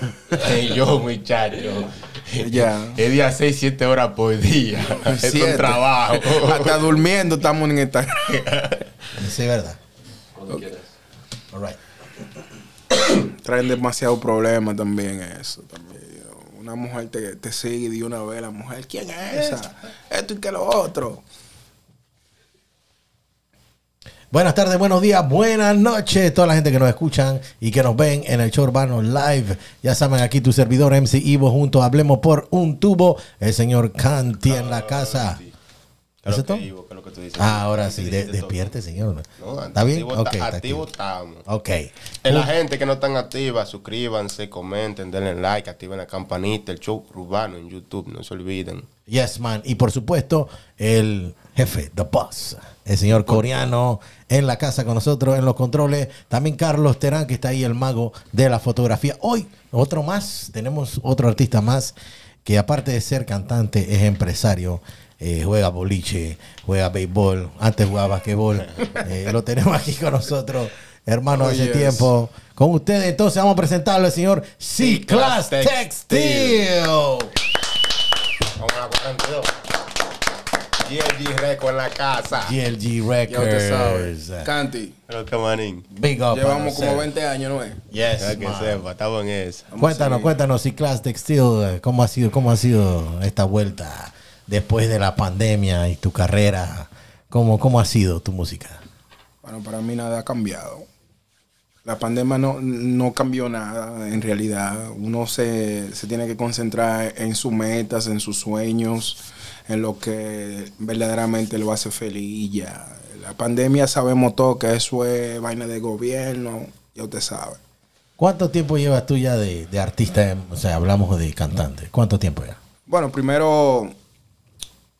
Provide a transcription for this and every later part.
yo, muchacho. Ya. Es día 6, 7 horas por día. Es un Siete. trabajo. Hasta durmiendo estamos en esta. Sí, verdad. Cuando quieras. All right. Traen demasiado problema también eso. También. Una mujer te, te sigue de una vez, la mujer, ¿quién es esa? Esto y que lo otro. Buenas tardes, buenos días, buenas noches, toda la gente que nos escuchan y que nos ven en el show urbano live. Ya saben, aquí tu servidor MC Ivo junto a Hablemos por un tubo, el señor Canti en la casa. ¿Qué ¿Es es lo esto? que digo? ¿Qué es lo que tú dices? Ah, ahora sí, Sí, de- sí, despierte, señor. No, ¿Está bien? activo está- estamos. Ok. En la gente que no están activas, suscríbanse, comenten, denle like, activen la campanita, el show urbano en YouTube, no se olviden. Yes, man. Y por supuesto, el jefe, the boss, el señor coreano en la casa con nosotros en los controles. También Carlos Terán, que está ahí, el mago de la fotografía. Hoy, otro más, tenemos otro artista más que aparte de ser cantante, es empresario. eh, juega boliche, juega béisbol, antes jugaba basquetbol. Eh, lo tenemos aquí con nosotros, hermano, Oh, hace yes. tiempo. Con ustedes, entonces vamos a presentarlo al señor C-Class Textil. Vamos a la 42. GLG Record en la casa. GLG Ya usted sabe. Records. Canti, Pero que manín. Big up. llevamos como nosotros. 20 años, ¿no es? Yes, Ya que man. sepa, estamos en eso. Cuéntanos, cuéntanos, si Class Textil, ¿cómo ha sido, cómo ha sido esta vuelta después de la pandemia y tu carrera? ¿Cómo, cómo ha sido tu música? Bueno, para mí nada ha cambiado. La pandemia no, no cambió nada, en realidad. Uno se, se tiene que concentrar en sus metas, en sus sueños, en lo que verdaderamente lo hace feliz y ya. La pandemia sabemos todo que eso es vaina de gobierno, ya usted sabe. ¿Cuánto tiempo llevas tú ya de, de artista? O sea, hablamos de cantante. ¿Cuánto tiempo ya? Bueno, primero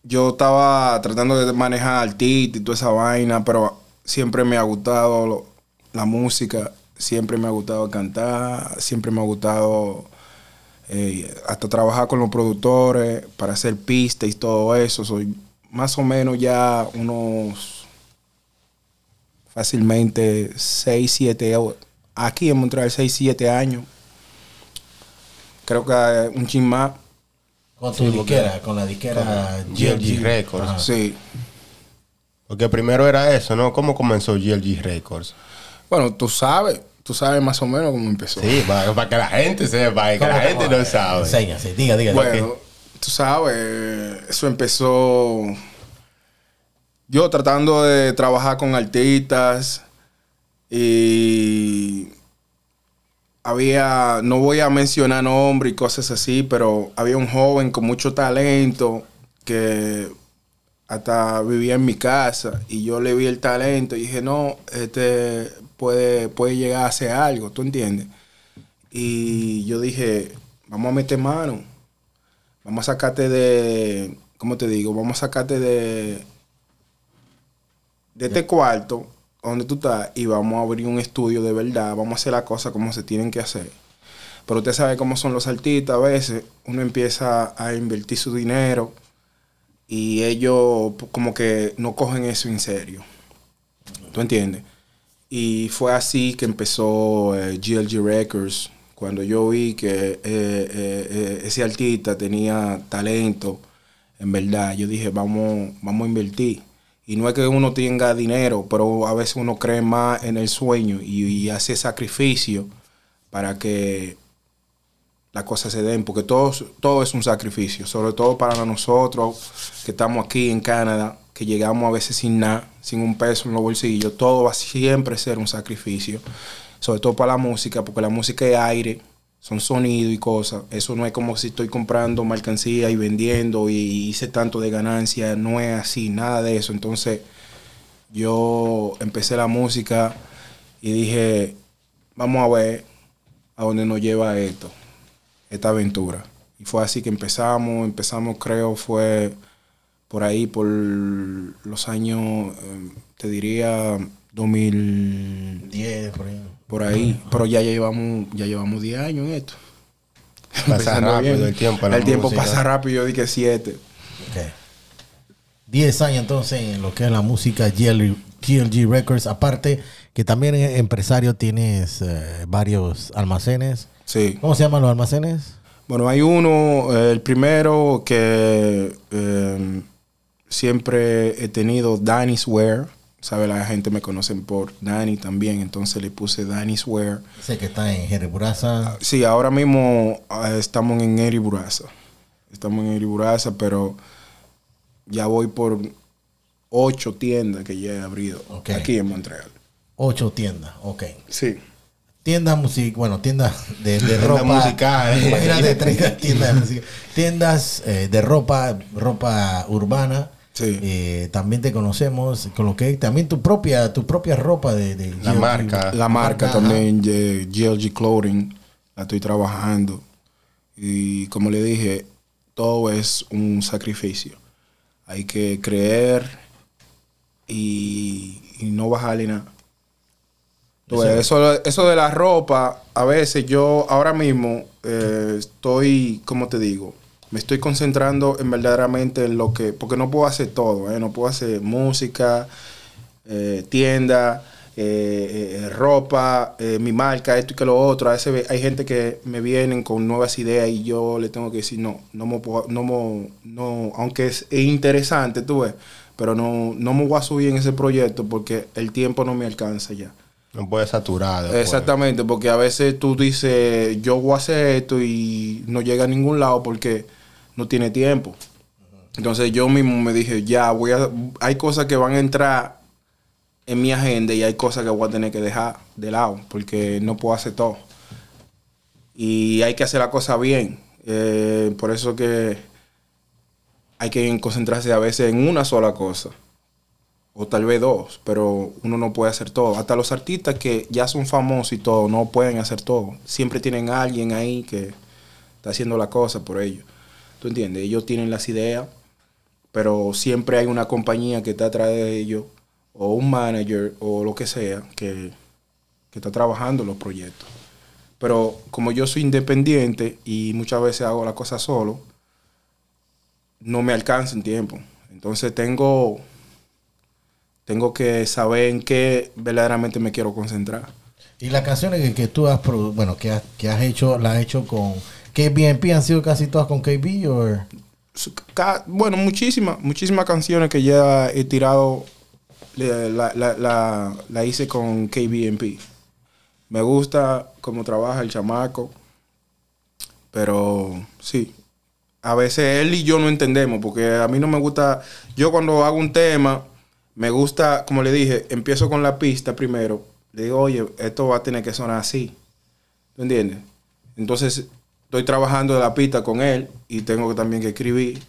yo estaba tratando de manejar artista y toda esa vaina, pero siempre me ha gustado lo- la música, siempre me ha gustado cantar, siempre me ha gustado eh, hasta trabajar con los productores para hacer pistas y todo eso. Soy más o menos ya unos fácilmente 6, 7, aquí en Montreal 6, 7 años. Creo que eh, un chin más. Con tu disquera, con la disquera GLG Records. Ajá. Sí. Porque primero era eso, ¿no? ¿Cómo comenzó GLG Records? Bueno, tú sabes, tú sabes más o menos cómo empezó. Sí, para, para que la gente sepa, y que la ¿Cómo, gente cómo? no sabe. Enséñase, diga, diga. Bueno, tú sabes, eso empezó yo tratando de trabajar con artistas y había, no voy a mencionar nombres y cosas así, pero había un joven con mucho talento que hasta vivía en mi casa y yo le vi el talento y dije, no, este puede, puede llegar a hacer algo, ¿tú entiendes? Y yo dije, vamos a meter mano, vamos a sacarte de, ¿cómo te digo? Vamos a sacarte de, de este cuarto donde tú estás y vamos a abrir un estudio de verdad, vamos a hacer las cosas como se tienen que hacer. Pero usted sabe cómo son los artistas, a veces uno empieza a invertir su dinero y ellos como que no cogen eso en serio. ¿Tú entiendes? Y fue así que empezó eh, GLG Records, cuando yo vi que eh, eh, eh, ese artista tenía talento, en verdad, yo dije, vamos, vamos a invertir. Y no es que uno tenga dinero, pero a veces uno cree más en el sueño y hace sacrificio para que las cosas se den, porque todo, todo es un sacrificio, sobre todo para nosotros que estamos aquí en Canadá, que llegamos a veces sin nada, sin un peso en los bolsillos, todo va a siempre ser un sacrificio, sobre todo para la música, porque la música es aire, son sonidos y cosas, eso no es como si estoy comprando mercancía y vendiendo y hice tanto de ganancia, no es así, nada de eso, entonces yo empecé la música y dije, vamos a ver a dónde nos lleva esto esta aventura. Y fue así que empezamos, empezamos creo fue por ahí, por los años, eh, te diría 2000, 10 por ahí. por ahí, pero ya llevamos, ya llevamos 10 años en esto. Pasa rápido bien. el tiempo la El tiempo pasa rápido, yo dije 7. Ok. 10 años entonces en lo que es la música GLG, Records. Aparte que también eres empresario, tienes eh, varios almacenes Sí. ¿Cómo se llaman los almacenes? Bueno, hay uno, eh, el primero que eh, siempre he tenido, Danny's Wear. Sabe, la gente me conocen por Danny también, entonces le puse Danny's Wear. Sé que está en Jeriburaza. Sí, ahora mismo ah, estamos en Eriburaza. Estamos en Eriburaza, pero ya voy por ocho tiendas que ya he abrido aquí en Montreal. Ocho tiendas, ok. Sí. Tiendas music, bueno, tiendas de, ropa. Imagínate, 30 tiendas de música. Tiendas eh, de ropa, ropa urbana. Sí. Eh, también te conocemos con lo que también tu propia, tu propia ropa de, de La GLG. marca. La marca también, de GLG Clothing, la estoy trabajando. Y como le dije, todo es un sacrificio. Hay que creer y, y no bajarle nada. Tú ves, Eso, eso de la ropa, a veces yo ahora mismo eh, estoy, ¿cómo te digo? Me estoy concentrando en verdaderamente en lo que, porque no puedo hacer todo, ¿eh? no puedo hacer música, eh, tienda, ropa, mi marca, esto y que lo otro. A veces ve- hay gente que me vienen con nuevas ideas y yo le tengo que decir, no, no me puedo- no, me- no, aunque es, es interesante, tú ves, pero no, no me voy a subir en ese proyecto porque el tiempo no me alcanza ya. No puede saturar. Exactamente, porque a veces tú dices, yo voy a hacer esto y no llega a ningún lado porque no tiene tiempo. Entonces yo mismo me dije, ya, voy a, hay cosas que van a entrar en mi agenda y hay cosas que voy a tener que dejar de lado porque no puedo hacer todo. Y hay que hacer la cosa bien. Eh, por eso que hay que concentrarse a veces en una sola cosa o tal vez dos, pero uno no puede hacer todo. Hasta los artistas que ya son famosos y todo, no pueden hacer todo. Siempre tienen alguien ahí que está haciendo la cosa por ellos. ¿Tú entiendes? Ellos tienen las ideas, pero siempre hay una compañía que está atrás de ellos, o un manager, o lo que sea, que, que está trabajando los proyectos. Pero como yo soy independiente y muchas veces hago la cosa solo, no me alcanza en tiempo. Entonces tengo tengo que saber en qué verdaderamente me quiero concentrar. Y las canciones que, que tú has bueno, que has, que has hecho, las has hecho con KBNP, han sido casi todas con KB o Bueno, muchísimas, muchísimas canciones que ya he tirado, la, la- la- la hice con KBNP. Me gusta cómo trabaja el chamaco, pero sí, a veces él y yo no entendemos, porque a mí no me gusta, yo cuando hago un tema, me gusta, como le dije, empiezo con la pista primero, le digo, oye, esto va a tener que sonar así, ¿tú entiendes? Entonces, estoy trabajando de la pista con él y tengo que también que escribir,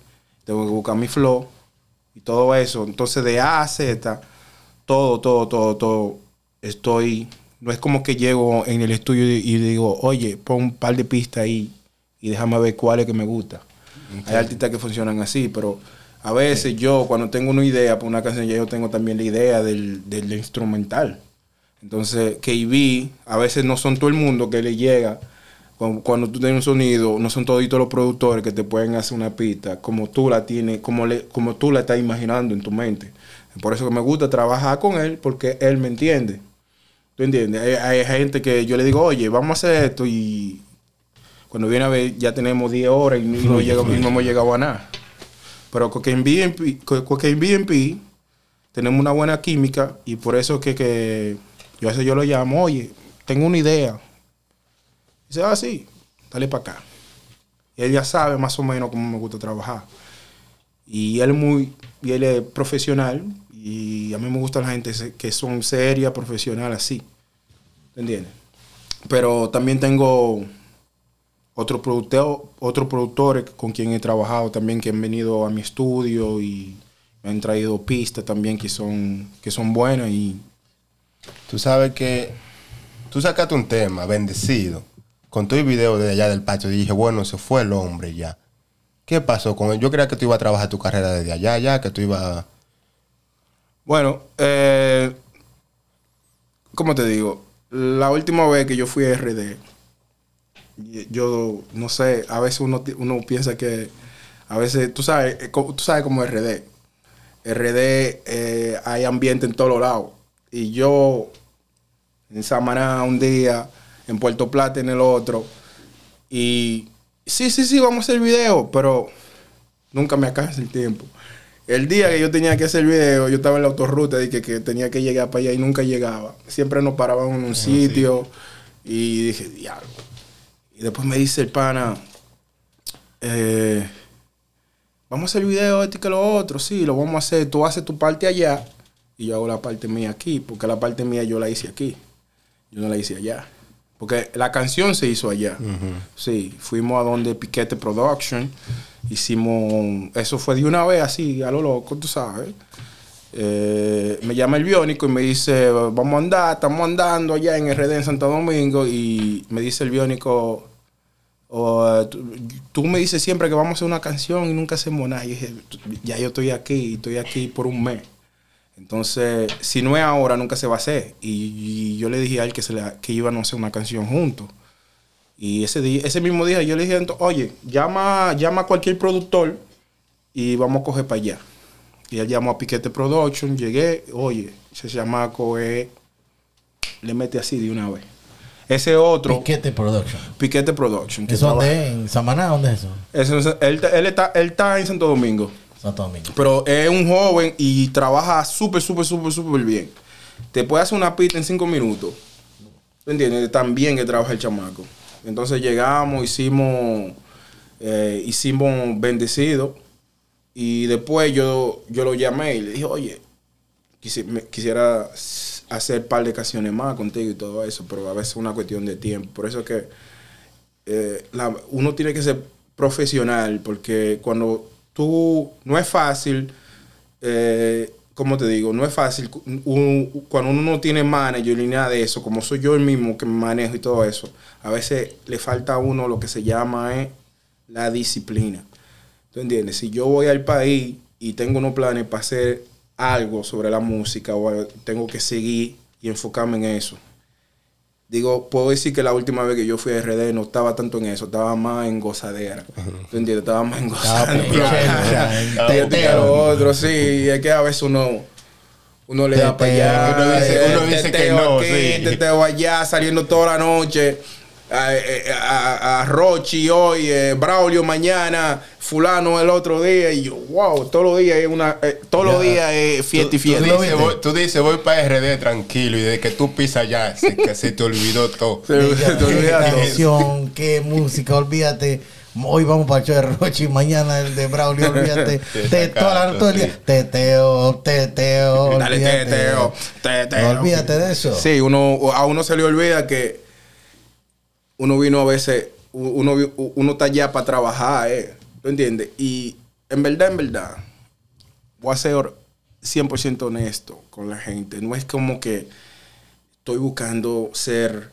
tengo que buscar mi flow y todo eso. Entonces, de A a Z, todo, todo, todo, todo, estoy, no es como que llego en el estudio y, y digo, oye, pon un par de pistas ahí y déjame ver cuál es que me gusta. Hay artistas que funcionan así, pero a veces yo cuando tengo una idea para una canción, ya yo tengo también la idea del, del instrumental. Entonces, KB, a veces no son todo el mundo que le llega. Cuando, cuando tú tienes un sonido, no son toditos los productores que te pueden hacer una pista como tú la tienes, como, le, como tú la estás imaginando en tu mente. Por eso que me gusta trabajar con él, porque él me entiende. ¿Tú entiendes? Hay, hay gente que yo le digo, oye, vamos a hacer esto y cuando viene a ver ya tenemos 10 horas y, no- y no, Fluye, llega- y fluye. no hemos llegado a nada. Pero con BNP, en BNP tenemos una buena química y por eso que, que yo a yo lo llamo, oye, tengo una idea. Dice, ah, sí, dale para acá. Él ya sabe más o menos cómo me gusta trabajar. Y él, muy, y él es profesional y a mí me gusta la gente que son serias, profesional, así. ¿Te entiendes? Pero también tengo otros productores otro con quien he trabajado también que han venido a mi estudio y me han traído pistas también que son, que son buenas y Tú sabes que tú sacaste un tema, bendecido, con todo el video de allá del patio. Y dije, bueno, se fue el hombre ya. ¿Qué pasó con él? Yo creía que tú ibas a trabajar tu carrera desde allá, ya, que tú ibas. Bueno, eh, ¿cómo te digo? La última vez que yo fui a RD, yo no sé, a veces uno, uno piensa que, a veces, tú sabes, eh, tú sabes cómo es RD. RD eh, hay ambiente en todos lados. Y yo, en Samaná un día, en Puerto Plata en el otro, Y sí, sí, sí, vamos a hacer video, pero nunca me alcanza el tiempo. El día que yo tenía que hacer video, yo estaba en la autorruta y que, que tenía que llegar para allá y nunca llegaba. Siempre nos paraban en un sitio y dije, diablo. Y después me dice el pana, eh, vamos a hacer el video este que lo otro, sí, lo vamos a hacer. Tú haces tu parte allá y yo hago la parte mía aquí, porque la parte mía yo la hice aquí. Yo no la hice allá. Porque la canción se hizo allá. Sí, fuimos a donde Piquete Production. Hicimos. Eso fue de una vez así, a lo loco, tú sabes. Eh, me llama el biónico y me dice: Vamos a andar, estamos andando allá en RD en Santo Domingo. Y me dice el biónico: "Oh, tú, me dices siempre que vamos a hacer una canción y nunca hacemos nada. Y dije: Ya yo estoy aquí, estoy aquí por un mes. Entonces, si no es ahora, nunca se va a hacer. Y, yo le dije a él que, se que íbamos a hacer una canción juntos. Y ese, día, ese mismo día yo le dije, oye, llama, llama a cualquier productor y vamos a coger para allá. Y él llamó a Piquete Production, llegué, oye, ese chamaco es, le mete así de una vez. Ese otro, Piquete Production. Piquete Production. que ¿Eso dónde es? ¿En Samaná? ¿Dónde es eso? Eso es- él, él está, él está en Santo Domingo. Santo Domingo. Pero es un joven y trabaja súper, súper, súper, súper bien. Te puede hacer una pista en cinco minutos. ¿Tú entiendes? Tan bien que trabaja el chamaco. Entonces llegamos, hicimos, eh, hicimos bendecido. Y después yo, yo lo llamé y le dije, oye, quisi- quisiera hacer un par de canciones más contigo y todo eso, pero a veces es una cuestión de tiempo. Por eso es que eh, uno tiene que ser profesional, porque cuando tú, no es fácil, eh, como te digo, no es fácil, cuando uno no tiene manager ni nada de eso, como soy yo el mismo que manejo y todo eso, a veces le falta a uno lo que se llama es la disciplina. ¿Tú entiendes? Si yo voy al país y tengo unos planes para hacer algo sobre la música, o tengo que seguir y enfocarme en eso. Digo, puedo decir que la última vez que yo fui a RD no estaba tanto en eso, estaba más en gozadera. ¿Tú entiendes? Estaba más en gozadera. otro, sí. Y es que a veces uno, uno le da para allá. Uno dice- uno dice que no, aquí, allá, saliendo toda la noche. A, a- a Rochi hoy, eh, Braulio mañana, fulano el otro día. Y yo, wow, todos los días es una, eh, todos los días es fiesta y Tú fiesta. dices, voy, tú dices, voy para RD tranquilo y desde que tú pisas ya, se, que se te olvidó todo. Se- se te olvida qué canción, qué música, olvídate. Hoy vamos para el show de Rochi, mañana el de Braulio, olvídate. Te toda todo el día. sí. Teteo, teteo. Dale, olvídate. teteo, teteo. No olvídate de eso. Sí, uno, a uno se le olvida que uno vino a veces, uno, uno está allá para trabajar, ¿eh? ¿Tú entiendes? Y en verdad, en verdad, voy a ser 100% honesto con la gente. No es como que estoy buscando ser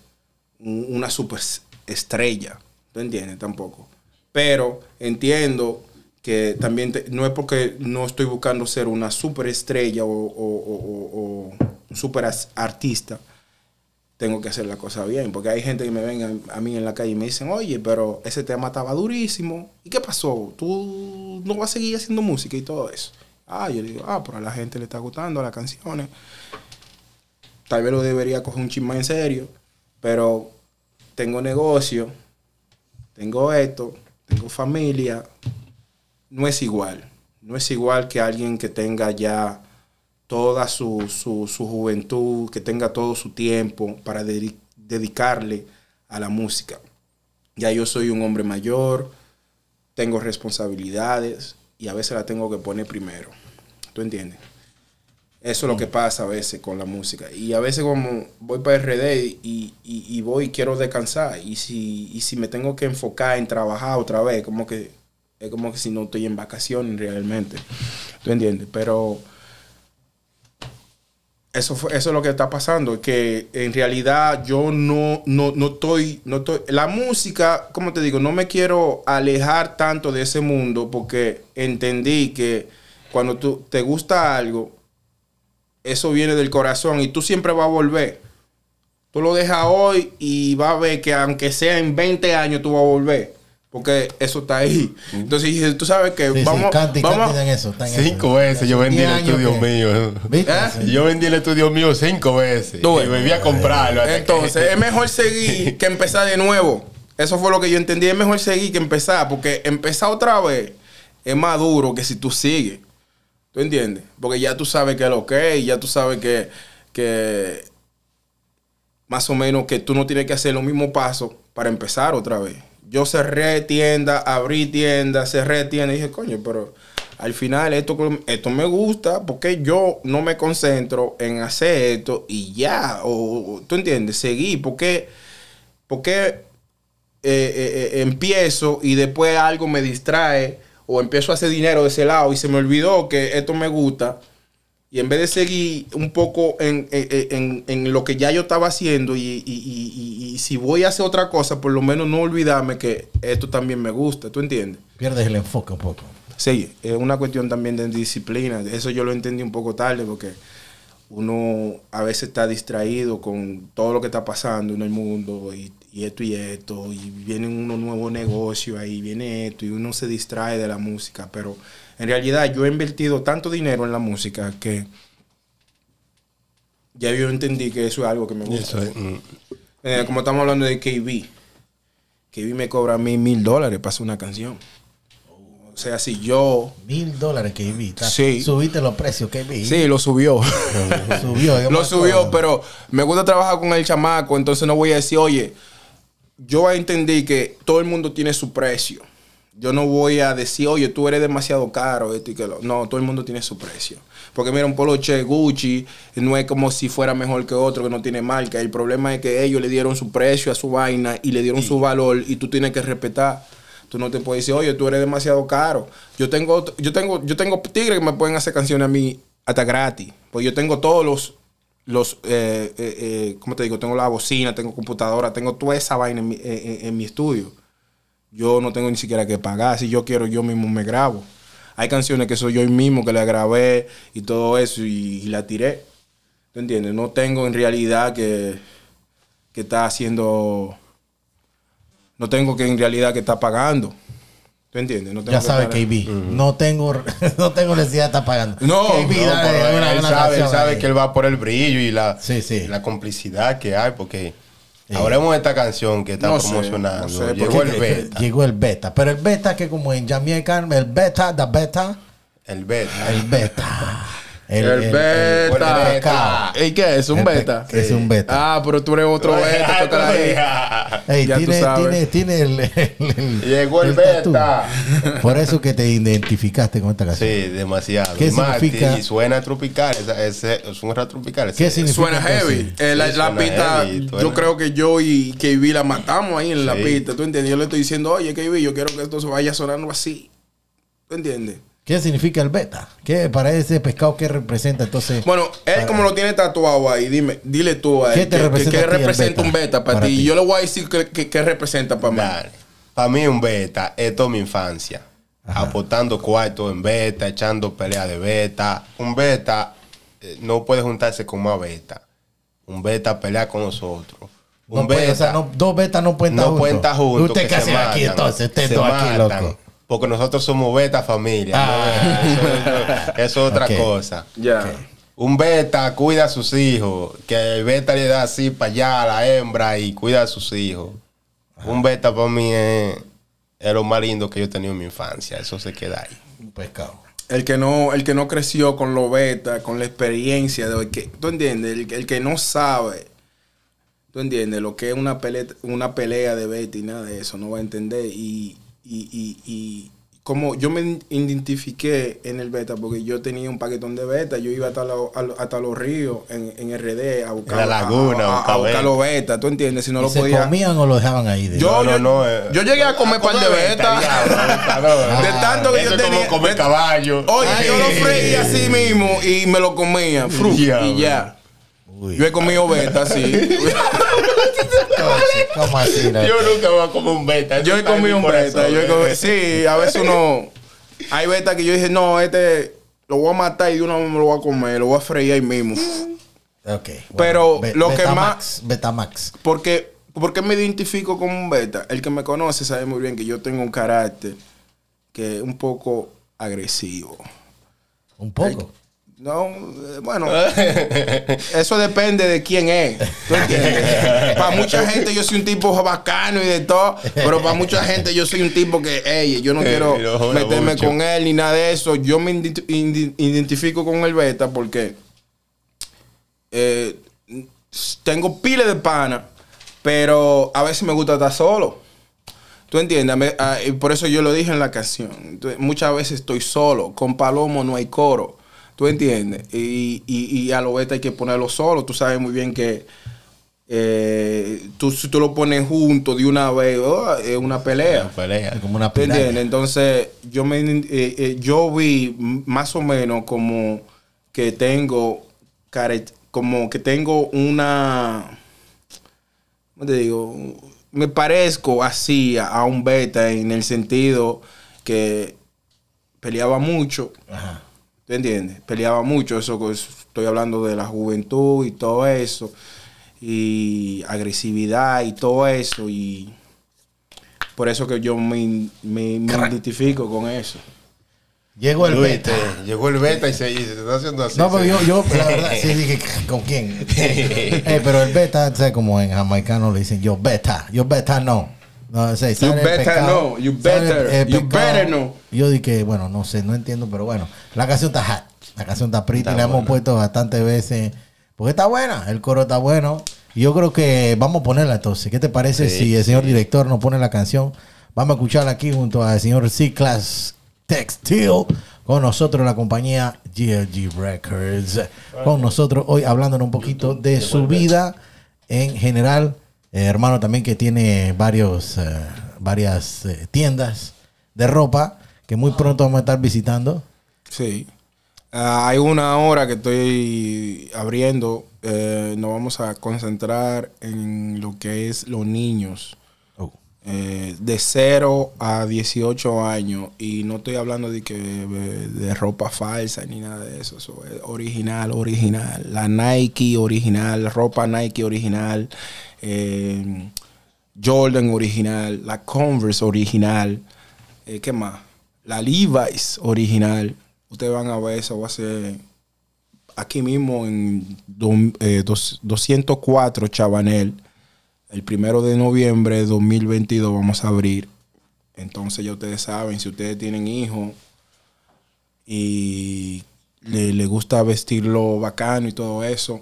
un- una super estrella. ¿Tú entiendes? Tampoco. Pero entiendo que también no es porque no estoy buscando ser una super estrella o, o- o- o- super artista. Tengo que hacer la cosa bien. Porque hay gente que me ven a, mí en la calle y me dicen, oye, pero ese tema estaba durísimo. ¿Y qué pasó? ¿Tú no vas a seguir haciendo música y todo eso? Ah, yo digo, ah, pero a la gente le está gustando las canciones. Tal vez lo debería coger un chisme en serio. Pero tengo negocio, tengo esto, tengo familia. No es igual. No es igual que alguien que tenga ya toda su, su, su juventud, que tenga todo su tiempo para dedi- dedicarle a la música. Ya yo soy un hombre mayor, tengo responsabilidades y a veces la tengo que poner primero. ¿Tú entiendes? Eso es lo que pasa a veces con la música. Y a veces como voy para RD y, y- y voy y quiero descansar. Y si, y si me tengo que enfocar en trabajar otra vez, como que es como que si no estoy en vacaciones realmente. ¿Tú entiendes? Pero eso, fue, eso es lo que está pasando. Que en realidad yo no, no, no, estoy, no estoy... La música, como te digo, no me quiero alejar tanto de ese mundo porque entendí que cuando tú te gusta algo, eso viene del corazón y tú siempre vas a volver. Tú lo dejas hoy y vas a ver que aunque sea en 20 años tú vas a volver. Porque eso está ahí. Entonces dije, tú sabes que Sí, vamos, vamos, canta en eso. está en Cinco eso. veces yo vendí el estudio que- mío. ¿Viste? ¿Eh? Sí. Yo vendí el estudio mío cinco veces. Tú y volví a comprarlo. que- Entonces, es mejor seguir que empezar de nuevo. Eso fue lo que yo entendí. Es mejor seguir que empezar, porque empezar otra vez es más duro que si tú sigues. ¿Tú entiendes? Porque ya tú sabes que es lo que es, ya tú sabes que, que más o menos que tú no tienes que hacer los mismos pasos para empezar otra vez. Yo cerré tienda, abrí tienda, cerré tienda y dije, coño, pero al final esto, esto me gusta porque yo no me concentro en hacer esto y ya, o, tú entiendes, seguí, porque, porque eh, eh, eh, empiezo y después algo me distrae o empiezo a hacer dinero de ese lado y se me olvidó que esto me gusta. Y en vez de seguir un poco en, en, en lo que ya yo estaba haciendo y, y, y, si voy a hacer otra cosa, por lo menos no olvidarme que esto también me gusta, ¿tú entiendes? Pierdes el enfoque un poco. Sí, es una cuestión también de disciplina. Eso yo lo entendí un poco tarde porque uno a veces está distraído con todo lo que está pasando en el mundo y, esto y esto, y viene unos nuevos negocios ahí, viene esto, y uno se distrae de la música. Pero en realidad yo he invertido tanto dinero en la música que ya yo entendí que eso es algo que me gusta. Mm. Eh, como estamos hablando de KB, KB me cobra a mí mil dólares para hacer una canción. O sea, si yo. Mil dólares que invita. Sí. Subiste los precios que vi. Sí, lo subió. subió. lo subió, pero me gusta trabajar con el chamaco, entonces no voy a decir, oye, yo entendí que todo el mundo tiene su precio. Yo no voy a decir, oye, tú eres demasiado caro, esto y que lo. No, todo el mundo tiene su precio. Porque mira, un poloche Gucci no es como si fuera mejor que otro que no tiene marca. El problema es que ellos le dieron su precio a su vaina y le dieron su valor y tú tienes que respetar. Tú no te puedes decir, oye, tú eres demasiado caro. Yo tengo, yo tengo, yo tengo tigres que me pueden hacer canciones a mí hasta gratis. Pues yo tengo todos los, los eh, eh, eh ¿cómo te digo? Tengo la bocina, tengo computadora, tengo toda esa vaina en mi, en, mi estudio. Yo no tengo ni siquiera que pagar. Si yo quiero, yo mismo me grabo. Hay canciones que soy yo mismo que la grabé y todo eso y, la tiré. ¿Tú entiendes? No tengo en realidad que, que está haciendo no tengo que en realidad que está pagando. ¿Tú entiendes? ya sabe KB. no, tengo, no tengo necesidad de estar pagando. No, KB, él, sabe, sabe que él va por el brillo y la, la complicidad que hay, porque hablemos de esta canción que está promocionando. llegó el beta. Llegó el beta. Pero el beta que como en Jamaica, el beta, the beta. El beta. El beta. El, beta. ¿Y qué es? ¿Un beta? Es un beta. Ah, pero tú eres otro beta. Ey, tiene, tiene, tiene el, Llegó el, beta. Por eso que te identificaste con esta canción. Sí, demasiado. ¿Qué significa? Y suena tropical. Es, es, un rap tropical. ¿Qué significa? Suena heavy. Eh, la, pista, yo creo que yo y KB la matamos ahí en la pista. ¿Tú entiendes? Yo le estoy diciendo, oye, KB, yo quiero que esto se vaya sonando así. ¿Tú entiendes? ¿Qué significa el beta? ¿Qué para ese pescado qué representa entonces? Bueno, él como lo tiene tatuado ahí, dime, dile tú a él. ¿Qué te representa, ¿qué representa un beta para, ti? Y yo le voy a decir qué, representa para mí. Para mí un beta es toda mi infancia. Apostando cuarto en beta, echando pelea de beta. Un beta eh, no puede juntarse con más beta. Un beta pelea con nosotros. Un beta, o sea, dos betas no pueden estar juntos. No pueden estar juntos. Usted qué hace aquí entonces, usted aquí, loco. Porque nosotros somos beta familia. Ah. Eso, es otra cosa. Ya. Un beta cuida a sus hijos. Que el beta le da así para allá a la hembra y cuida a sus hijos. Un beta para mí es, lo más lindo que yo he tenido en mi infancia. Eso se queda ahí. Un pescado. El que no, el que no creció con lo beta, con la experiencia de que, tú entiendes, el, el, que no sabe, tú entiendes, lo que es una pelea, una pelea de beta y nada de eso, no va a entender. Y, y, y, y, como yo me identifiqué en el beta porque yo tenía un paquetón de beta, yo iba hasta, hasta los ríos en, en, RD a buscar la laguna, a, buscar los beta, ¿tú entiendes? Si no lo se comían o lo dejaban ahí? Yo, no, no, eh. yo llegué a comer par de beta. de tanto que yo tenía. Como comer caballo. Oye, yo lo freí así mismo y me lo comía. y ya. Yo he comido beta, sí. ¿Cómo así? Yo nunca voy a comer un beta. Yo he comido un beta. Yo he comido, sí, a veces uno. Hay beta que yo dije, no, este lo voy a matar y de una vez me lo voy a comer, lo voy a freír ahí mismo. Ok. Pero lo que más. Beta Max. Porque, porque me identifico como un beta. El que me conoce sabe muy bien que yo tengo un carácter que es un poco agresivo. ¿Un poco? No, eh, bueno, eso depende de quién es. ¿Tú entiendes? para mucha gente yo soy un tipo bacano y de todo, pero para mucha gente yo soy un tipo que, hey, yo no quiero meterme con él ni nada de eso. Yo me identifico con el beta porque eh, tengo pile de pana, pero a veces me gusta estar solo. ¿Tú entiendes? Por eso yo lo dije en la canción. Muchas veces estoy solo. Con Palomo no hay coro. ¿Tú entiendes? Y, y, y a lo beta hay que ponerlo solo. Tú sabes muy bien que eh, tú, si tú lo pones junto de una vez, oh, es una pelea. pelea. Como una ¿Tú entiendes? pelea. Entonces, yo me eh, eh, yo vi más o menos como que tengo care- como que tengo una ¿cómo te digo? Me parezco así a, a un beta en el sentido que peleaba mucho. Ajá. ¿Tú entiendes? Peleaba mucho, eso pues, estoy hablando de la juventud y todo eso, y agresividad y todo eso, y por eso que yo me, me- me identifico con eso. Llegó el Luis, beta. llegó el beta y se, y se está haciendo así. No, pero yo, yo, la verdad, sí dije, ¿con quién? Eh, pero el beta, ¿sabes? Como en jamaicano le dicen, yo beta, yo beta no. No sé, el better pecado, know, you better, you better know. Yo dije, bueno, no sé, no entiendo, pero bueno, la canción está hot, la canción está pretty, Está la hemos buena. puesto bastantes veces, porque está buena, el coro está bueno. Y yo creo que vamos a ponerla entonces. ¿Qué te parece Sí, si el señor director nos pone la canción? Vamos a escucharla aquí junto al señor C-Class Textile. Con nosotros la compañía GLG Records. Con nosotros hoy hablándonos un poquito de su vida en general. Eh, hermano también que tiene varios, eh, varias eh, tiendas de ropa que muy pronto vamos a estar visitando. Sí. Ah, hay una hora que estoy abriendo, nos vamos a concentrar en lo que es los niños. Eh, de 0 a 18 años y no estoy hablando de que de, ropa falsa ni nada de eso, eso es original, original, la Nike original, ropa Nike original, eh, Jordan original, la Converse original, eh, ¿qué más? La Levi's original. Ustedes van a ver eso, va a ser aquí mismo en do- eh, dos- 204 Chabanel. El primero de noviembre de 2022 vamos a abrir. Entonces ya ustedes saben, si ustedes tienen hijos y le, le gusta vestirlo bacano y todo eso,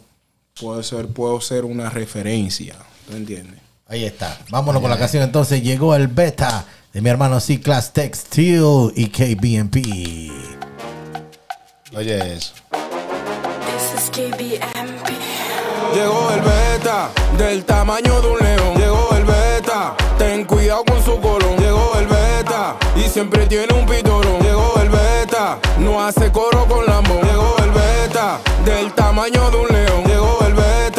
puedo ser, puedo ser una referencia. ¿Tú entiendes? Ahí está. Vámonos con la canción entonces. Llegó el beta de mi hermano C-Class Textile y KBMP. Oye, eso. This is KBMP. Llegó el beta del tamaño de un león. Llegó el beta, ten cuidado con su colón. Llegó el beta y siempre tiene un pitorón. Llegó el beta, no hace coro con lambón. Llegó el beta del tamaño de un león. Llegó el beta,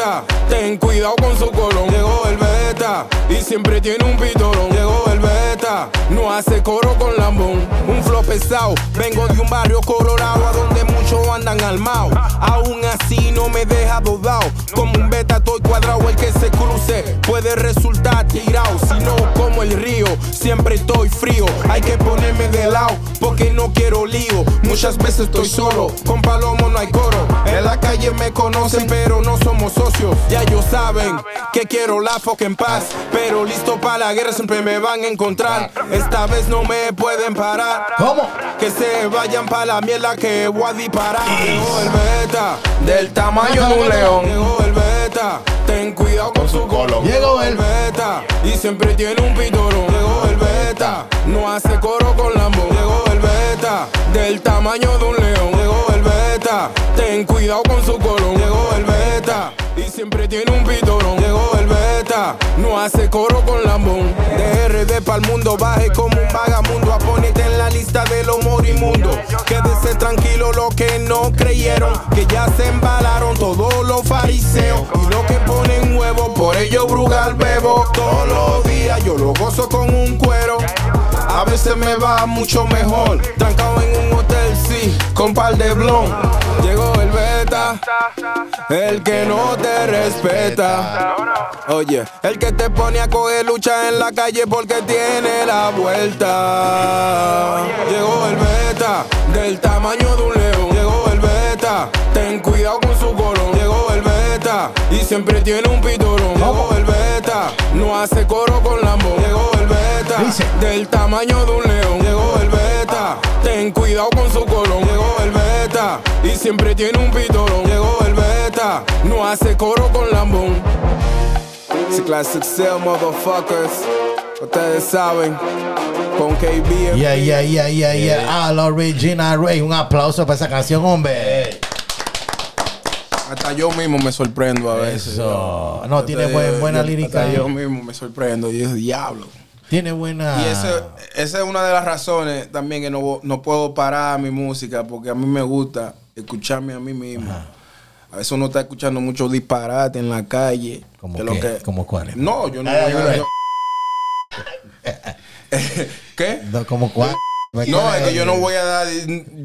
ten cuidado con su colón. Llegó el beta y siempre tiene un pitorón. Llegó el beta, no hace coro con lambón. Un flow pesado, vengo de un barrio colorado a donde muchos andan armados. Aún así no me deja dudado. Como un beta estoy cuadrado, el que se cruce puede resultar tirado. Si no, como el río, siempre estoy frío. Hay que ponerme de lado porque no quiero lío. Muchas veces estoy solo, con palomo no hay coro. En la calle me conocen, pero no somos socios. Ya ellos saben que quiero la foca en paz. Pero listo para la guerra siempre me van a encontrar. Esta vez no me pueden parar. ¿Cómo? Que se vayan para la mierda que voy a disparar. Llegó el beta, del tamaño de un león. Llegó el beta, ten cuidado con su colón. Llegó el- beta, y siempre tiene un pitorón. Llegó el beta, no hace coro con lambón. Llegó el beta, del tamaño de un león. Ten cuidado con su colón. Llegó el beta, y siempre tiene un pitorón. Llegó el beta, no hace coro con lambón. De RD pa'l mundo, baje como un vagamundo. A ponerte en la lista de los moribundos. Quédese tranquilo lo que no creyeron. Que ya se embalaron todos los fariseos. Y lo que ponen huevo, por ello brugal bebo. Todos los días yo lo gozo con un cuero. A veces me va mucho mejor. Trancado en un hotel, con pal de blon. Llegó el beta, el que no te respeta. Oye, el que te pone a coger lucha en la calle porque tiene la vuelta. Llegó el beta, del tamaño de un león. Llegó el beta, ten cuidado con su colón. Llegó el beta, y siempre tiene un pitorón. Llegó el beta, no hace coro con la Llegó beta, Dice. del tamaño de un león. Llegó el beta, ten cuidado con su colón. Llegó el beta, y siempre tiene un pitolón. Llegó el beta, no hace coro con lambón. It's a classic sale, motherfuckers. Ustedes saben, con KB. Yeah, yeah, yeah, yeah, yeah. Al Original Ray. Un aplauso para esa canción, hombre. Hasta yo mismo me sorprendo a veces. Eso. No, tiene buen- buena Hasta lírica. yo mismo me sorprendo y es diablo. Tiene buena. Y ese- esa es una de las razones también que no, no puedo parar mi música porque a mí me gusta escucharme a mí mismo. A veces uno está escuchando mucho disparate en la calle. ¿Cómo que qué? lo que- ¿Cómo cuáles? No, yo no voy a- yo- ¿Qué? No, ¿Cómo cuál? No, es que yo no voy a dar.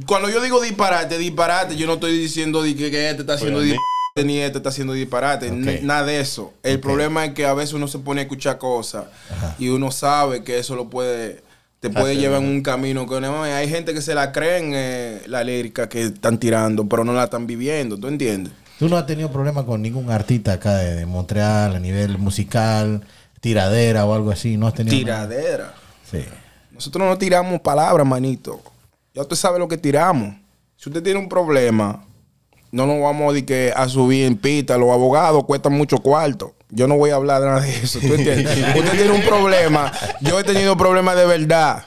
Cuando yo digo disparate, disparate, yo no estoy diciendo di que, que este está haciendo disparate ni este está haciendo disparate. Nada de eso. El problema es que a veces uno se pone a escuchar cosas y uno sabe que eso lo puede. Te puede llevar en un camino que no, hay gente que se la creen eh, la lírica que están tirando, pero no la están viviendo, ¿tú entiendes? Tú no has tenido problema con ningún artista acá de, de Montreal a nivel musical, tiradera o algo así. No has tenido. nada? Tiradera. Sí. Nosotros no tiramos palabras, manito. Ya usted sabe lo que tiramos. Si usted tiene un problema, no nos vamos de que a subir en pista. Los abogados cuestan mucho cuarto. Yo no voy a hablar nada de eso. ¿Tú entiendes? usted tiene un problema. Yo he tenido problemas de verdad.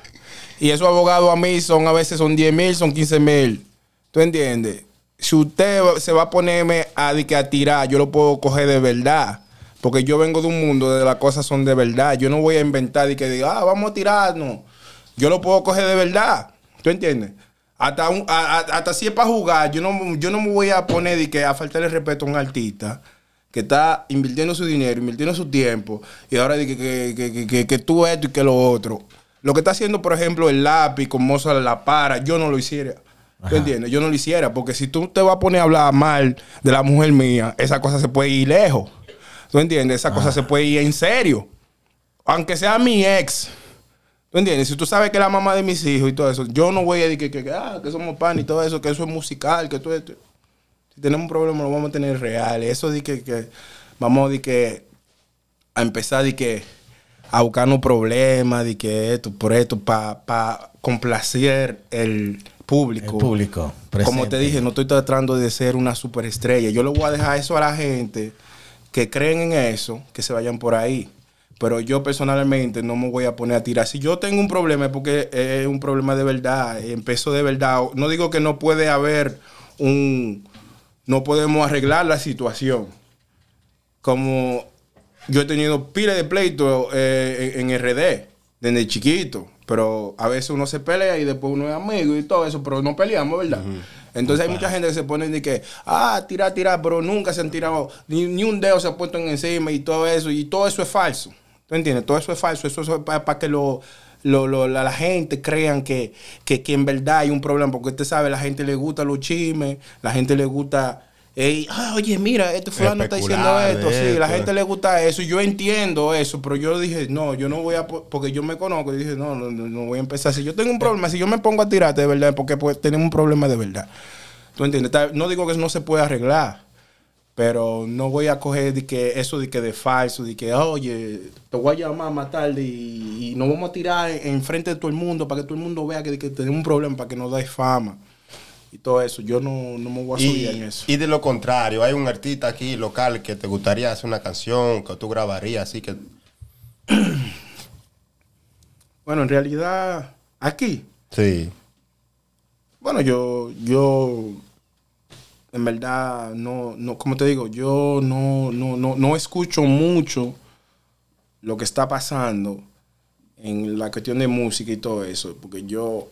Y esos abogados a mí son a veces son 10 mil, son 15 mil. ¿Tú entiendes? Si usted se va a ponerme a, de que a tirar, yo lo puedo coger de verdad. Porque yo vengo de un mundo donde las cosas son de verdad. Yo no voy a inventar y que diga, ah, vamos a tirarnos. Yo lo puedo coger de verdad. ¿Tú entiendes? Hasta, un- a- a- hasta si es para jugar, yo no, yo no me voy a poner de que a faltarle respeto a un artista que está invirtiendo su dinero, invirtiendo su tiempo, y ahora de que, que, que, que- que- que tú esto y que lo otro. Lo que está haciendo, por ejemplo, el lápiz con Mozart La Para, yo no lo hiciera. ¿Tú entiendes? Yo no lo hiciera, porque si tú te vas a poner a hablar mal de la mujer mía, esa cosa se puede ir lejos. ¿Tú entiendes? Esa cosa se puede ir en serio. Aunque sea mi ex. ¿Tú entiendes? Si tú sabes que es la mamá de mis hijos y todo eso, yo no voy a decir que, que, que, ah, que somos pan y todo eso, que eso es musical, que todo esto. Si tenemos un problema, lo vamos a tener real. Eso de que, que vamos de que a empezar de que a buscarnos problemas, de que esto, por esto, para complacer el público. El público. Como te presente. dije, no estoy tratando de ser una superestrella. Yo le voy a dejar eso a la gente que creen en eso, que se vayan por ahí. Pero yo personalmente no me voy a poner a tirar. Si yo tengo un problema es porque es un problema de verdad. Empezó de verdad. No digo que no puede haber un... No podemos arreglar la situación. Como yo he tenido pila de pleito eh, en RD desde chiquito, pero a veces uno se pelea y después uno es amigo y todo eso, pero no peleamos, ¿verdad? Entonces hay mucha gente que se pone de que, ah, tirar, tirar, pero nunca se han tirado, ni, ni un dedo se ha puesto en encima y todo eso, y todo eso es falso. ¿Tú entiendes? Todo eso es falso, eso es para que lo, lo- lo- la, la gente crean que, que, que en verdad hay un problema, porque usted sabe, la gente le gusta los chismes, la gente le gusta... ey, ah, oye, mira, este fulano está diciendo esto. Sí, la gente le gusta eso. Yo entiendo eso, pero yo dije, no, yo no voy a, po- porque yo me conozco. Y dije, no, no, no, voy a empezar. Si yo tengo un problema, si yo me pongo a tirarte de verdad, porque pues, tenemos un problema de verdad. ¿Tú entiendes? No digo que no se puede arreglar, pero no voy a coger de que eso de que de falso, de que, oye, te voy a llamar más tarde y, y nos vamos a tirar en, en frente de todo el mundo para que todo el mundo vea que, que tenemos un problema, para que nos dé fama. Y todo eso, yo no, no me voy a subir en eso. y de lo contrario, hay un artista aquí local que te gustaría hacer una canción que tú grabarías, así que Bueno, en realidad, aquí, sí. Bueno, yo, yo, en verdad, no, no, como te digo, yo no, no, no, no escucho mucho lo que está pasando en la cuestión de música y todo eso, porque yo,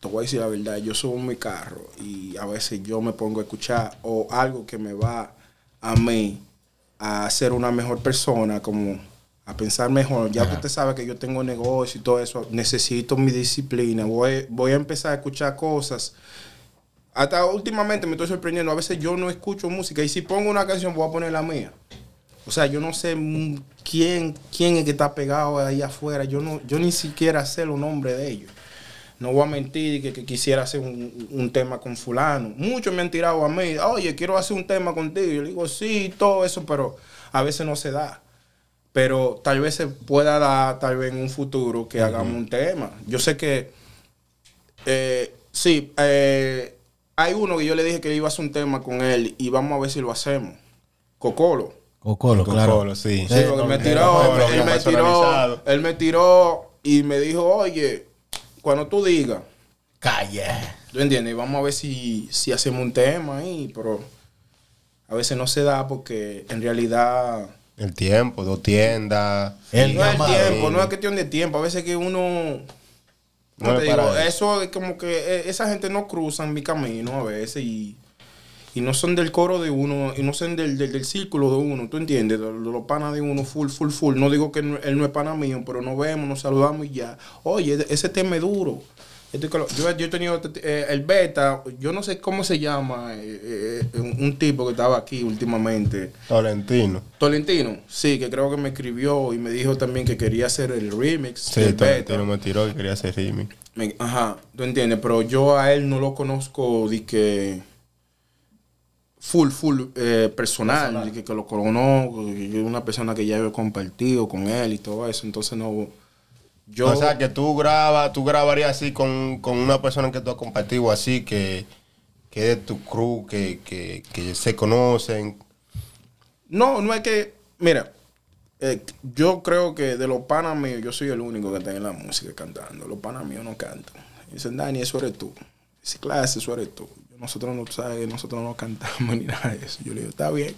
te voy a decir la verdad, yo subo mi carro y a veces yo me pongo a escuchar o algo que me va a mí a ser una mejor persona, como a pensar mejor. Ya que usted sabe que yo tengo negocio y todo eso, necesito mi disciplina. Voy, voy a empezar a escuchar cosas. Hasta últimamente me estoy sorprendiendo. A veces yo no escucho música y si pongo una canción voy a poner la mía. O sea, yo no sé quién, quién es que está pegado ahí afuera. Yo no, yo ni siquiera sé los nombres de ellos. no voy a mentir que, que quisiera hacer un, un tema con fulano. Muchos me han tirado a mí, oye, quiero hacer un tema contigo. Yo le digo, sí, todo eso, pero a veces no se da. Pero tal vez se pueda dar, tal vez en un futuro, que hagamos un tema. Yo sé que, eh, sí, eh, hay uno que yo le dije que iba a hacer un tema con él y vamos a ver si lo hacemos. Cocolo. Cocolo, claro. Cocolo, sí. Sí, porque me tiró, él, me tiró, él me tiró y me dijo, oye, cuando tú digas, Calle. ¿tú entiendes? Vamos a ver si, si hacemos un tema ahí, pero a veces no se da porque en realidad El tiempo, dos tiendas. El no es el tiempo, no es cuestión de tiempo, a veces que uno... No te digo, eso es como que eh, esa gente no cruzan mi camino a veces y, y no son del coro de uno, y no son del, del, del círculo de uno, ¿tú entiendes? De, de los panas de uno, full, full, full. No digo que no- él no es pana mío, pero nos vemos, nos saludamos y ya. Oye, ese tema es duro. Esto y que lo- Yo, yo he tenido eh, el beta, yo no sé cómo se llma, eh, eh, un, un tipo que estaba aquí últimamente. Tolentino. Tolentino, sí, que creo que me escribió y me dijo también que quería hacer el remix. Sí, del beta. Tolentino me tiró y quería hacer remix. Me- ajá, tú entiendes, pero yo a él no lo conozco de que full, full eh, personal, de que, que lo conozco, que yo es una persona que ya he compartido con él y todo eso, entonces no, yo, O sea, que tú grabas, tú grabarías así con, con una persona que tú has compartido así, que, que es de tu crew, que, que, que se conocen. no, no es que, mira, eh, yo creo que de los panas míos, yo soy el único que está en la música cantando, los panas míos no cantan, dicen, Dani, eso eres tú, dice, clase, eso eres tú, nosotros no, sabes, nosotros no cantamos ni nada de eso, yo le digo, está bien,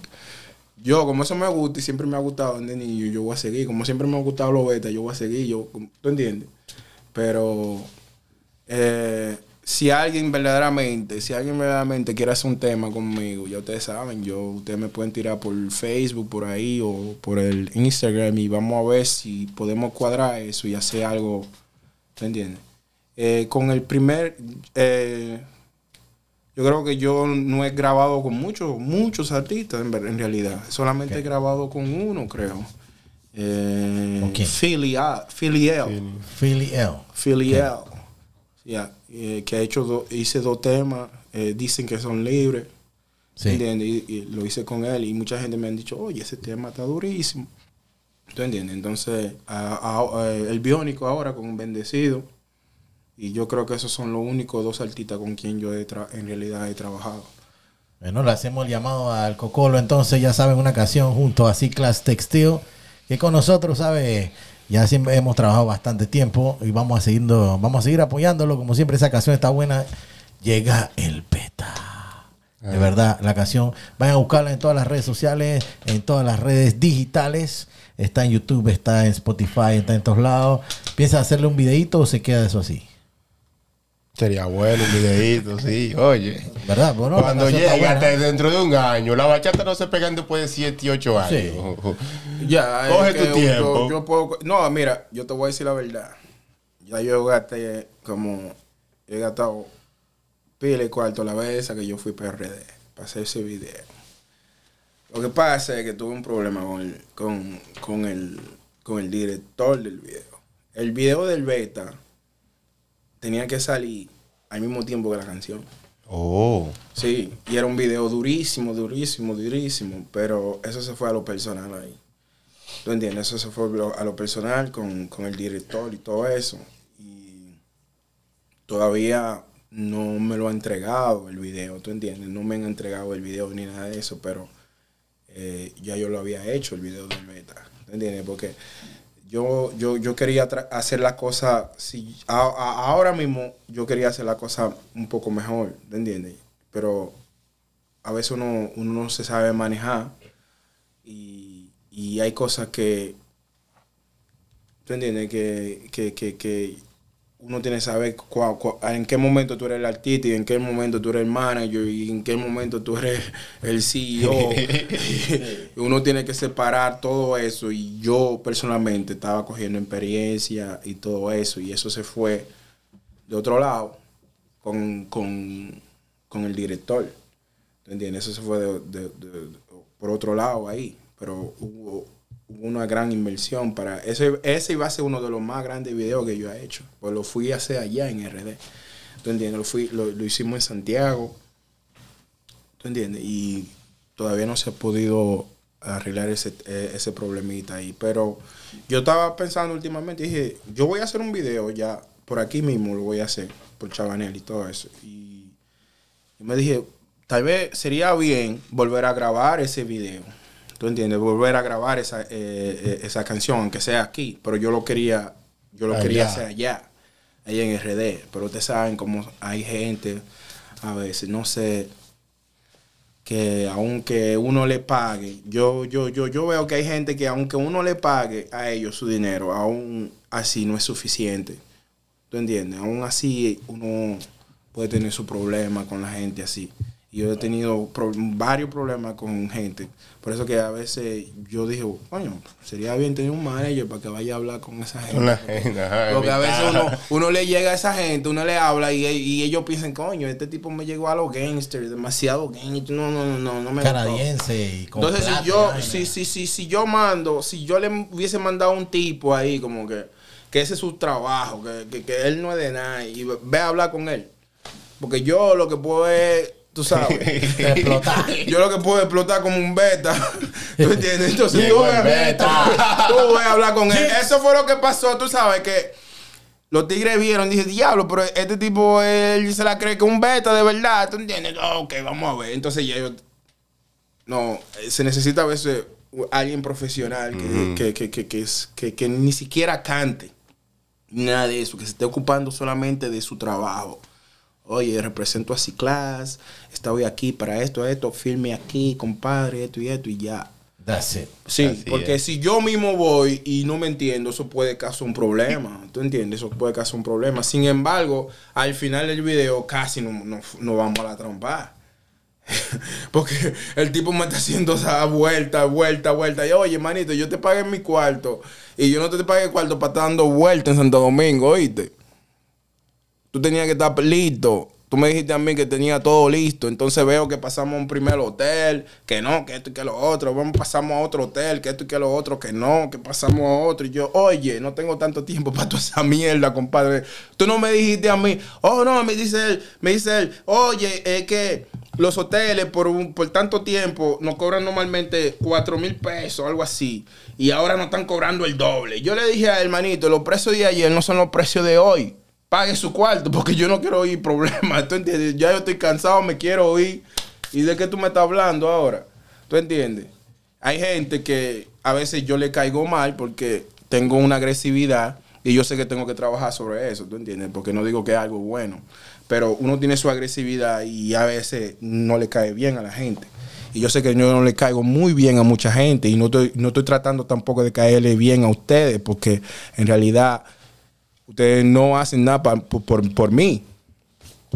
Yo, como eso me gusta y siempre me ha gustado de niño, yo voy a seguir. Como siempre me ha gustado los beta, yo voy a seguir. Yo, ¿Tú entiendes? Pero eh, si alguien verdaderamente, si alguien verdaderamente quiere hacer un tema conmigo, ya ustedes saben, yo, ustedes me pueden tirar por Facebook, por ahí, o por el Instagram y vamos a ver si podemos cuadrar eso y hacer algo. ¿Tú entiendes? Eh, con el primer... eh, yo creo que yo no he grabado con muchos, muchos artistas en, ver- en realidad. Solamente he grabado con uno, creo. Eh, ¿Con quién? Filia- Filiel. Philly L. Filiel. Ya, eh, que ha hecho do- hice dos temas. eh, dicen que son libres. Sí. ¿Entiendes? Y, y lo hice con él. Y mucha gente me han dicho, oye, ese tema está durísimo. ¿Tú entiendes? Entonces, a- a- a- el biónico ahora con Bendecido. Y yo creo que esos son los únicos dos artistas con quien yo he tra- en realidad he trabajado. Bueno, le hacemos el llamado al Cocolo, entonces ya saben, una canción junto a Ciclas Textil, que con nosotros, ¿sabe? Ya siempre hemos trabajado bastante tiempo y vamos a seguir, vamos a seguir apoyándolo. Como siempre, esa canción está buena. Llega el beta. De verdad, la canción. Vayan a buscarla en todas las redes sociales, en todas las redes digitales. Está en YouTube, está en Spotify, está en todos lados. ¿Piensa hacerle un videito o se queda eso así? Sería bueno un videito, sí, oye. ¿Verdad? Bueno, Cuando hasta dentro de un año, la bachata no se pegan después de 7 y 8 años. Sí. Ya, Coge tu tiempo. Yo, yo puedo, no, mira, yo te voy a decir la verdad. Ya yo gasté como. He gastado pile cuarto la vez esa que yo fui PRD para hacer ese video. Lo que pasa es que tuve un problema con el, con, con el, con el director del video. El video del beta tenía que salir al mismo tiempo que la canción. Oh. Sí, y era un video durísimo, durísimo, durísimo, pero eso se fue a lo personal ahí. ¿Tú entiendes? Eso se fue a lo- personal con, con el director y todo eso. Y todavía no me lo ha entregado el video, ¿tú entiendes? No me han entregado el video ni nada de eso, pero eh, ya yo lo había hecho, el video del beta, ¿tú entiendes? Porque yo, yo, yo quería hacer la cosa, si, ahora mismo yo quería hacer la cosa un poco mejor, ¿te entiendes? Pero a veces uno, uno no se sabe manejar y, y hay cosas que, ¿tú entiendes? Que, que, que uno tiene que saber cua- cua- en qué momento tú eres el artista y en qué momento tú eres el manager y en qué momento tú eres el CEO. Uno tiene que separar todo eso y yo personalmente estaba cogiendo experiencia y todo eso y eso se fue de otro lado con, con, con el director. ¿Te entiendes? Eso se fue de- de- de- por otro lado ahí. Pero hubo una gran inversión para... Ese, ese iba a ser uno de los más grandes videos que yo he hecho. Pues lo fui a hacer allá en RD. ¿Tú entiendes? Lo, fui, lo, lo hicimos en Santiago. ¿Tú entiendes? Y todavía no se ha podido arreglar ese, eh, ese problemita ahí. Pero yo estaba pensando últimamente, dije, yo voy a hacer un video ya, por aquí mismo lo voy a hacer, por Chabanel y todo eso. Y yo me dije, tal vez sería bien volver a grabar ese video. ¿Tú entiendes? Volver a grabar esa, eh, eh, esa canción, aunque sea aquí. Pero yo lo quería, yo lo quería hacer allá, allá en RD. Pero ustedes saben cómo hay gente, a veces, no sé, que aunque uno le pague, yo, yo, yo, yo veo que hay gente que aunque uno le pague a ellos su dinero, aún así no es suficiente. ¿Tú entiendes? Aún así uno puede tener su problema con la gente así. Y yo he tenido pro- varios problemas con gente. Por eso que a veces yo dije, coño, sería bien tener un manager para que vaya a hablar con esa gente. Ajá, Porque a veces uno, uno le llega a esa gente, uno le habla y, y ellos piensan, coño, este tipo me llegó a los gangsters, demasiado gangster. No, no, no, no, no me. Canadiense y con Entonces, plata si yo, si, si, si, si yo mando, si yo le hubiese mandado un tipo ahí, como que, que ese es su trabajo, que, que, que él no es de nada, y ve ve a hablar con él. Porque yo lo que puedo es, tú sabes, explotar. yo lo que puedo es explotar como un beta. ¿Tú entiendes? Entonces tú el beta. tú voy a hablar con él. Eso fue lo que pasó, tú sabes, que los tigres vieron, dije, diablo, pero este tipo, él se la cree que es un beta de verdad, ¿tú entiendes? Ok, vamos a ver. Entonces ya yo, no, eh, se necesita a veces alguien profesional que, que, que, que, que es- que- que ni siquiera cante. Nada de eso, que se esté ocupando solamente de su trabajo. Oye, represento a Ciclas, estoy aquí para esto, esto, firme aquí, compadre, esto y esto y ya. That's it. Sí, Así porque es. si yo mismo voy y no me entiendo, eso puede causar un problema. ¿Tú entiendes? Eso puede causar un problema. Sin embargo, al final del video casi no, no, no vamos a la trompa. porque el tipo me está haciendo esa vuelta, vuelta, vuelta. Y oye, manito, yo te pagué mi cuarto. Y yo no te pagué el cuarto para estar dando vueltas en Santo Domingo, ¿oíste? Tú tenías que estar listo. Tú me dijiste a mí que tenía todo listo. Entonces veo que pasamos a un primer hotel, que no, que esto y que lo otro. Vamos, pasamos a otro hotel, que esto y que lo otro, que no, que pasamos a otro. Y yo, oye, no tengo tanto tiempo para toda esa mierda, compadre. Tú no me dijiste a mí, oh no, me dice él, me dice él, oye, es que los hoteles por, un- por tanto tiempo nos cobran normalmente 4 mil pesos, algo así. Y ahora nos están cobrando el doble. Yo le dije a hermanito, los precios de ayer no son los precios de hoy. Pague su cuarto porque yo no quiero oír problemas. ¿Tú entiendes? Ya yo estoy cansado, me quiero oír. ¿Y de qué tú me estás hablando ahora? ¿Tú entiendes? Hay gente que a veces yo le caigo mal porque tengo una agresividad y yo sé que tengo que trabajar sobre eso, ¿tú entiendes? Porque no digo que es algo bueno, pero uno tiene su agresividad y a veces no le cae bien a la gente. Y yo sé que yo no le caigo muy bien a mucha gente y no estoy, no estoy tratando tampoco de caerle bien a ustedes porque en realidad ustedes no hacen nada pa- por, por- por mí.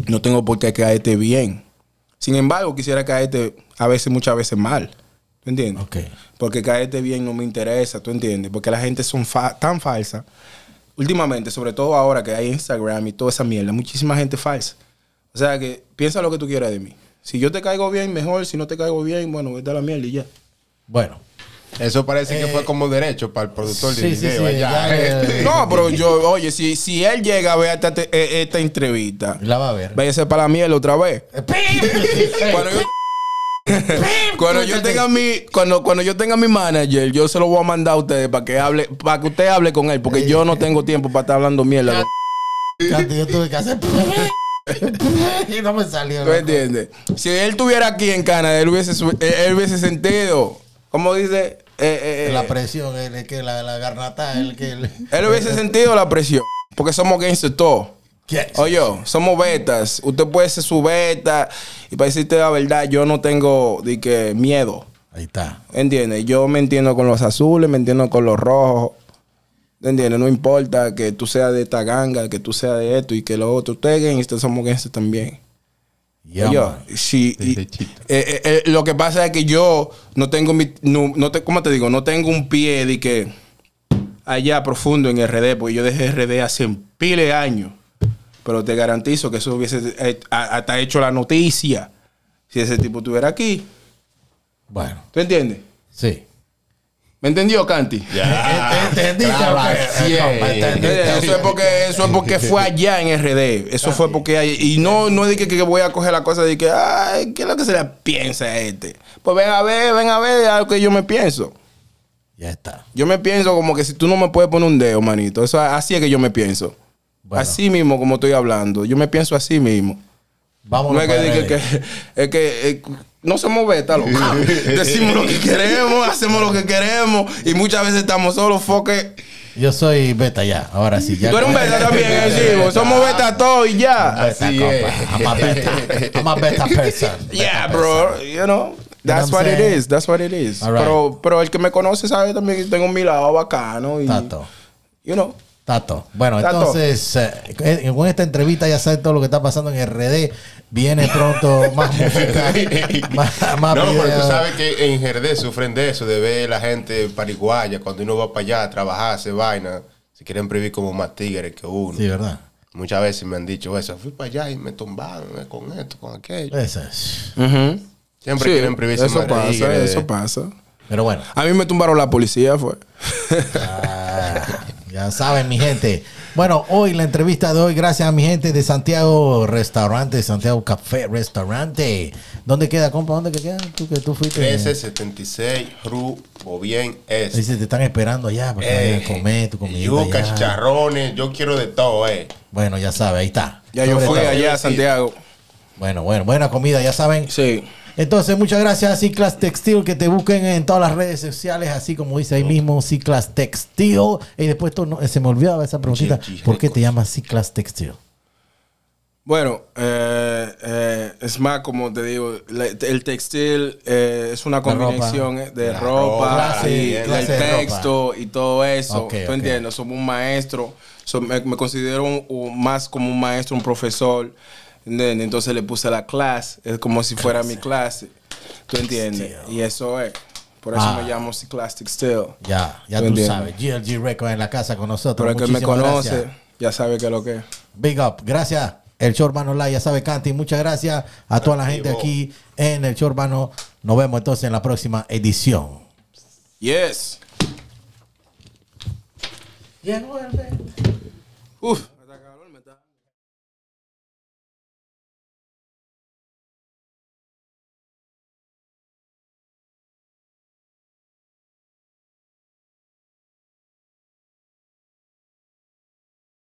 No tengo por qué caerte bien. Sin embargo, quisiera caerte a veces, muchas veces mal. ¿Tú entiendes? Porque caerte bien no me interesa, ¿tú entiendes? Porque la gente son fa- tan falsa. Últimamente, sobre todo ahora que hay Instagram y toda esa mierda, muchísima gente falsa. O sea que piensa lo que tú quieras de mí. Si yo te caigo bien, mejor. Si no te caigo bien, bueno, vete a la mierda y ya. Bueno. Eso parece que Eh, fue como derecho para el productor de sí, sí, video sí, ya, eh, No, pero yo, oye, si, si él llega a ver esta, te- esta entrevista, La va a ver. váyase para la mierda otra vez. Cuando yo, cuando yo tenga mi, cuando, cuando yo tenga mi manager, yo se lo voy a mandar a ustedes para que hable, para que usted hable con él, porque yo no tengo tiempo para estar hablando mierda. Yo tuve que hacer. y no me salió. ¿Tú entiendes? Si él estuviera aquí en Canadá, él hubiese, él hubiese sentido, ¿cómo dice? Eh, eh, eh, La presión, el, el que la, la garnata, el que. El, él hubiese sentido la presión, porque somos gangsters todos. Oye, somos betas. Usted puede ser su beta. Y para decirte la verdad, yo no tengo de que miedo. Ahí está. ¿Entiendes? Yo me entiendo con los azules, me entiendo con los rojos. ¿Entiendes? No importa que tú seas de esta ganga, que tú seas de esto y que lo otro. Ustedes gangsters somos gangsters también. Man. sí, y- eh, eh, eh, lo que pasa es que yo no tengo mi, no, no te, ¿cómo te digo? No tengo un pie de que allá profundo en RD, porque yo dejé RD hace pile de años. Pero te garantizo que eso hubiese eh, hasta hecho la noticia si ese tipo estuviera aquí. Bueno, ¿Tú entiendes? sí. ¿Me entendió, Canti? Ya. Compa, entendiste. Eh, Eso es porque eso es porque fue allá en RD. Eso fue porque hay, y no no es de que, que voy a coger la cosa de que ay, ¿qué es lo que se le piensa a este? Pues ven a ver, ven a ver algo que yo me pienso. Ya está. Yo me pienso como que si tú no me puedes poner un dedo, manito. Eso así es que yo me pienso. Bueno. Así mismo como estoy hablando. Yo me pienso así mismo. Vamos No es que, diga que, es que eh, no somos beta, loco. Decimos lo que queremos, hacemos lo que queremos y muchas veces estamos solos, foque. Yo soy beta ya. Ahora sí. Ya Tú eres un beta también, eh, sí, vos somos beta todos y ya. Beta, Así compa. es. I'm a beta. I'm a beta person. Yeah, Beta bro, you know. That's what what it is, that's what it is. Right. Pero, pero el que me conoce sabe también que tengo mi lado bacano y, Tato. you know. Tato. Bueno, Tato. entonces, eh, con esta entrevista ya saben todo lo que está pasando en RD. Viene pronto más música, más, más No, pero videos. tú sabes que en Jerez sufren de eso, de ver la gente pariguaya cuando uno va para allá a trabajar, hacer vaina. Se quieren prohibir como más tigres que uno. Sí, ¿verdad? Muchas veces me han dicho eso. Fui para allá y me tumbaron eh, con esto, con aquello. Eso es. Ujú. Siempre Sí, quieren prohibirse eso más pasa, tigres. eso pasa. Pero bueno, A mí me tumbaron la policía, fue. ah, ya saben, mi gente. Bueno, hoy la entrevista de hoy, gracias a mi gente de Santiago Restaurante, Santiago Café Restaurante. ¿Dónde queda, compa? ¿Dónde que queda? Tú que tú fuiste. 1376 Ru Bien S. Dice, te están esperando allá para que Eh, a comer tu comida. yuca, chicharrones, yo quiero de todo, eh. Bueno, ya sabes, ahí está. Ya yo fui allá a Santiago. Bueno, bueno, buena comida, ya saben. Sí. Entonces, muchas gracias a Ciclas Textil, que te busquen en todas las redes sociales, así como dice ahí mismo, Ciclas Textil. Y después tú no- se me olvidaba esa preguntita, ¿por qué te llamas Ciclas Textil? Bueno, eh, eh, es más como te digo, la- el textil eh, es una La ropa. combinación de La ropa, ropa, y el ropa. texto y todo eso. Ok, ¿Tú entiendes? Somos un maestro. So, me, me considero un- un- más como un maestro, un profesor. ¿Entiendes? Entonces le puse la clase, es como si fuera mi clase. ¿Tú entiendes? Y eso es. Por eso Ah. me llamo C-Class Textil. Ya, ya Tú tú sabes. GLG Records en la casa con nosotros. Pero el que me Muchísimas conoce gracias. ya sabe que es lo que es. Big up. Gracias. El show urbano live, ya sabe, Canti. Muchas gracias a toda la gente aquí en el show urbano. Nos vemos entonces en la próxima edición. Yes. Llegó el Uf.